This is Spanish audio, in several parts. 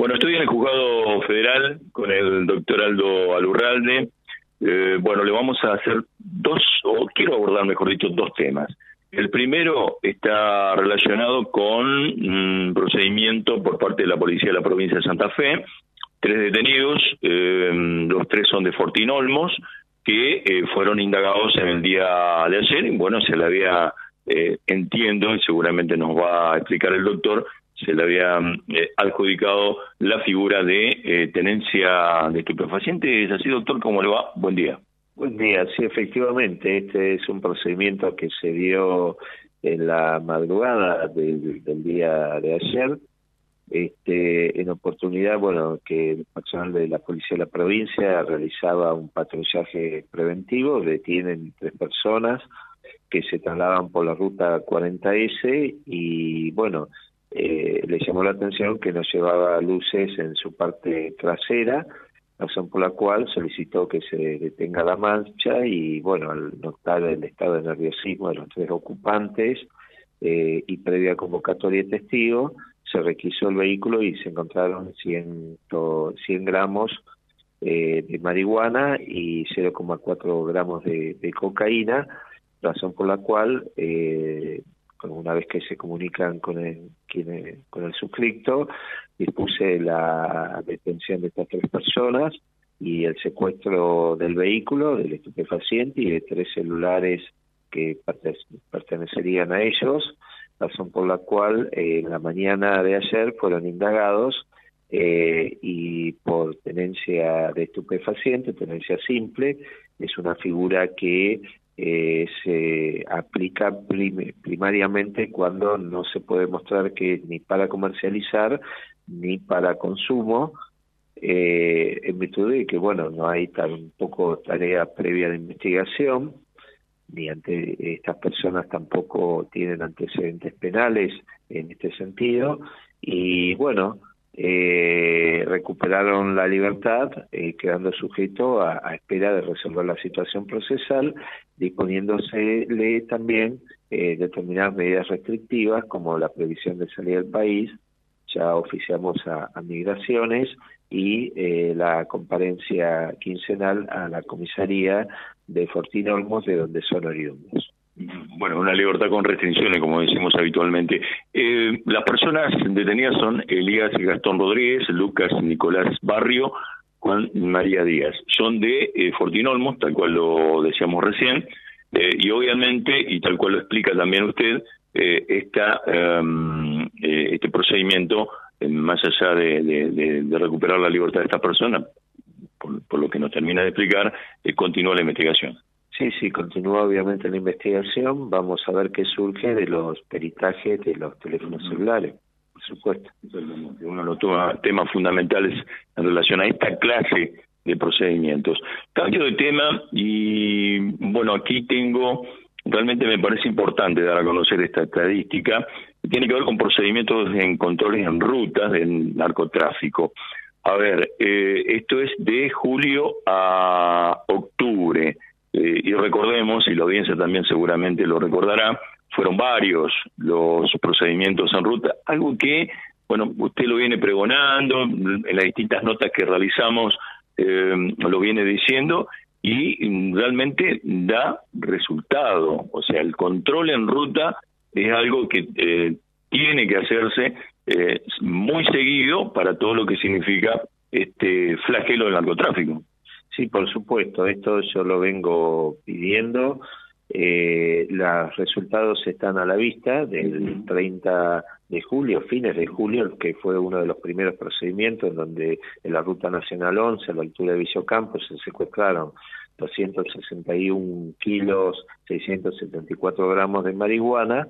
Bueno, estoy en el juzgado federal con el doctor Aldo Alurralde. Eh, bueno, le vamos a hacer dos, o quiero abordar, mejor dicho, dos temas. El primero está relacionado con un procedimiento por parte de la Policía de la Provincia de Santa Fe. Tres detenidos, eh, los tres son de Fortín Olmos, que eh, fueron indagados en el día de ayer. Y bueno, se le había, entiendo, y seguramente nos va a explicar el doctor, se le había eh, adjudicado la figura de eh, tenencia de estupefacientes. ¿Es así, doctor? ¿Cómo le va? Buen día. Buen día, sí, efectivamente. Este es un procedimiento que se dio en la madrugada del, día de ayer. Este, en oportunidad, bueno, que el personal de la Policía de la provincia realizaba un patrullaje preventivo, detienen tres personas que se trasladan por la ruta 40S y, bueno, eh, le llamó la atención que no llevaba luces en su parte trasera, razón por la cual solicitó que se detenga la marcha y bueno, al notar el estado de nerviosismo de los tres ocupantes eh, y previa convocatoria de testigo, se requisó el vehículo y se encontraron 100, 100 gramos eh, de marihuana y 0,4 gramos de, de, cocaína, razón por la cual eh, una vez que se comunican con el, con el suscripto, dispuse la detención de estas tres personas y el secuestro del vehículo, del estupefaciente y de tres celulares que pertenecerían a ellos, razón por la cual eh, en la mañana de ayer fueron indagados eh, y por tenencia de estupefaciente, tenencia simple, es una figura que eh, se aplica primariamente cuando no se puede mostrar que ni para comercializar ni para consumo, eh, en virtud de que, bueno, no hay tampoco tarea previa de investigación, ni ante estas personas tampoco tienen antecedentes penales en este sentido, y bueno, eh, recuperaron la libertad, eh, quedando sujeto a, espera de resolver la situación procesal, disponiéndosele también eh, determinadas medidas restrictivas como la previsión de salida del país, ya oficiamos a, a migraciones y eh, la comparencia quincenal a la comisaría de Fortín Olmos, de donde son oriundos bueno, una libertad con restricciones, como decimos habitualmente. Eh, las personas detenidas son Elías Gastón Rodríguez, Lucas Nicolás Barrio, Juan María Díaz. Son de eh, Fortinolmos, tal cual lo decíamos recién, eh, y obviamente, y tal cual lo explica también usted, eh, esta, eh, este procedimiento, más allá de, de, de, recuperar la libertad de esta persona, por, por lo que nos termina de explicar, continúa la investigación. Sí, sí, continúa obviamente la investigación. Vamos a ver qué surge de los peritajes de los teléfonos celulares, por supuesto. Uno de los temas fundamentales en relación a esta clase de procedimientos. Cambio de tema y bueno, aquí tengo, realmente me parece importante dar a conocer esta estadística, tiene que ver con procedimientos en controles en rutas del narcotráfico. A ver, eh, esto es de julio a octubre. Eh, y recordemos, y la audiencia también seguramente lo recordará, fueron varios los procedimientos en ruta, algo que, bueno, usted lo viene pregonando, en las distintas notas que realizamos eh, lo viene diciendo, y realmente da resultado. O sea, el control en ruta es algo que eh, tiene que hacerse eh, muy seguido para todo lo que significa este flagelo del narcotráfico. Sí, por supuesto, esto yo lo vengo pidiendo. Eh, los resultados están a la vista del 30 de julio, fines de julio, que fue uno de los primeros procedimientos en donde en la Ruta Nacional 11, a la altura de Villocampo, se secuestraron 261 kilos, 674 gramos de marihuana.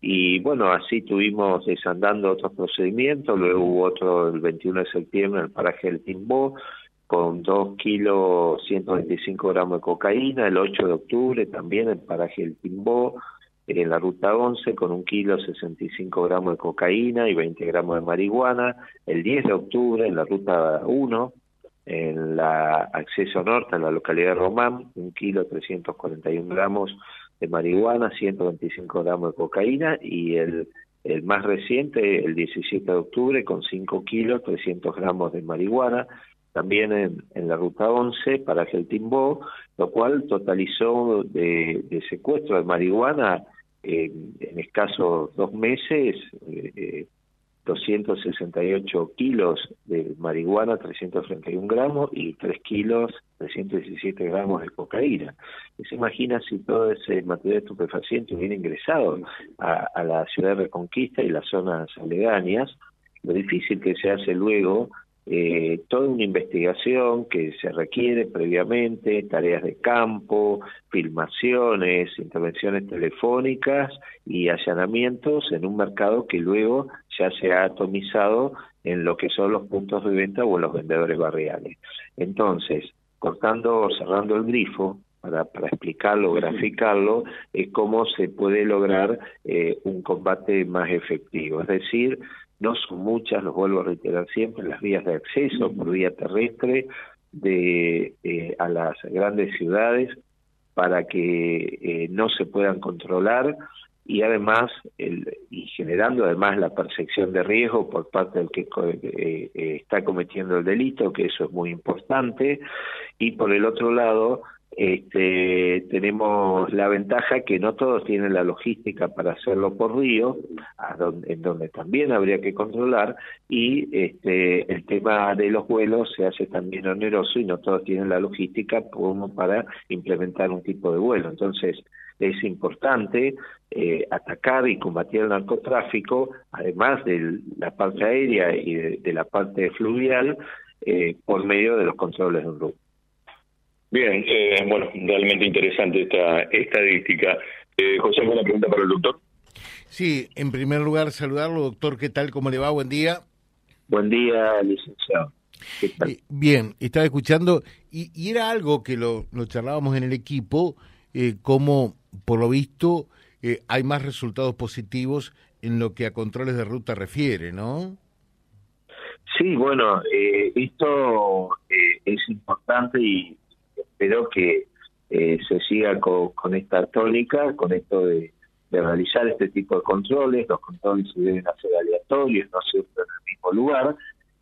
Y bueno, así tuvimos desandando otros procedimientos, luego hubo otro el 21 de septiembre en el paraje del Timbó, con 2 kilos 125 gramos de cocaína, el 8 de octubre también en paraje El Timbó, en la ruta 11 con un kilo 65 gramos de cocaína y 20 gramos de marihuana, el 10 de octubre en la ruta 1, en la acceso norte, en la localidad de Román, un kilo 341 gramos de marihuana, 125 gramos de cocaína y el el más reciente, el 17 de octubre, con 5 kilos, 300 gramos de marihuana, también en, la ruta 11 para Geltimbó, lo cual totalizó de, secuestro de marihuana en escasos dos meses eh, 268 kilos de marihuana, 331 gramos, y 3 kilos, 317 gramos de cocaína. Se imagina si todo ese material estupefaciente hubiera ingresado a, a la ciudad de Reconquista y las zonas aledañas, lo difícil que se hace luego eh, toda una investigación que se requiere previamente, tareas de campo, filmaciones, intervenciones telefónicas y allanamientos en un mercado que luego ya se ha atomizado en lo que son los puntos de venta o en los vendedores barriales. Entonces, cortando o cerrando el grifo, para, para, explicarlo, graficarlo, es cómo se puede lograr eh, un combate más efectivo. Es decir, no son muchas, los vuelvo a reiterar siempre, las vías de acceso por vía terrestre de, eh, a las grandes ciudades para que eh, no se puedan controlar y además el, y generando además la percepción de riesgo por parte del que eh, está cometiendo el delito, que eso es muy importante, y por el otro lado este, tenemos la ventaja que no todos tienen la logística para hacerlo por río, en donde también habría que controlar, y este, el tema de los vuelos se hace también oneroso y no todos tienen la logística como para implementar un tipo de vuelo. Entonces, es importante eh, atacar y combatir el narcotráfico, además de la parte aérea y de, la parte fluvial, eh, por medio de los controles de un grupo. Bien, eh, bueno, realmente interesante esta estadística. Eh, José, ¿alguna pregunta para el doctor? Sí, en primer lugar, saludarlo, doctor. ¿Qué tal? ¿Cómo le va? Buen día. Buen día, licenciado. Eh, bien, estaba escuchando y, era algo que lo, lo, charlábamos en el equipo, eh, como por lo visto eh, hay más resultados positivos en lo que a controles de ruta refiere, ¿no? Sí, bueno, esto es importante y espero que eh, se siga con, esta tónica, con esto de, realizar este tipo de controles. Los controles se deben hacer aleatorios, no siempre en el mismo lugar.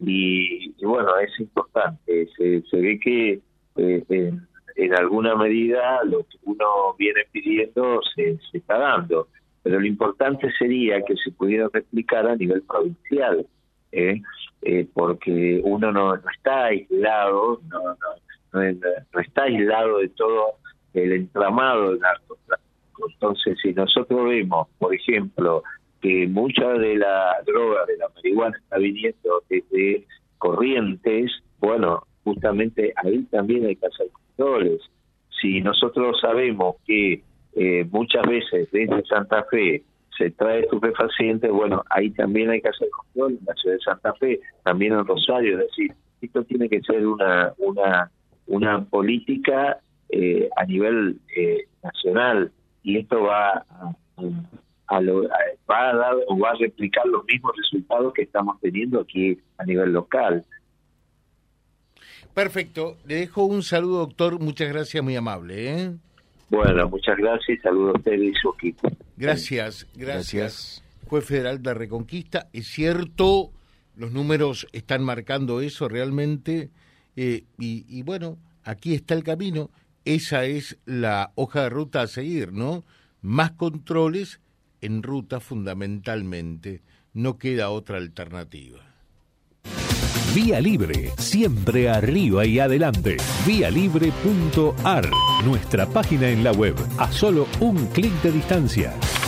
Y, bueno, es importante. Se, se ve que eh, en, alguna medida lo que uno viene pidiendo se, se está dando. Pero lo importante sería que se pudiera replicar a nivel provincial. ¿eh? porque uno no, no está aislado, no, no, no, está aislado de todo el entramado del narcotráfico. Entonces, si nosotros vemos, por ejemplo, que mucha de la droga, de la marihuana, está viniendo desde corrientes, bueno, justamente ahí también hay que hacer controles. Si nosotros sabemos que eh, muchas veces desde Santa Fe se trae estupefacientes, bueno, ahí también hay que hacer control en la ciudad de Santa Fe, también en Rosario, es decir, esto tiene que ser una, una una política eh, a nivel eh, nacional y esto va a, va a dar o va a replicar los mismos resultados que estamos teniendo aquí a nivel local. Perfecto, le dejo un saludo doctor, muchas gracias, muy amable. ¿eh? Bueno, muchas gracias, saludo a usted y su equipo. Gracias, gracias. Juez Federal de Reconquista, es cierto, los números están marcando eso realmente. Eh, y, bueno, aquí está el camino, esa es la hoja de ruta a seguir, ¿no? Más controles en ruta fundamentalmente, no queda otra alternativa. Vía Libre, siempre arriba y adelante. Vialibre.ar, nuestra página en la web, a solo un clic de distancia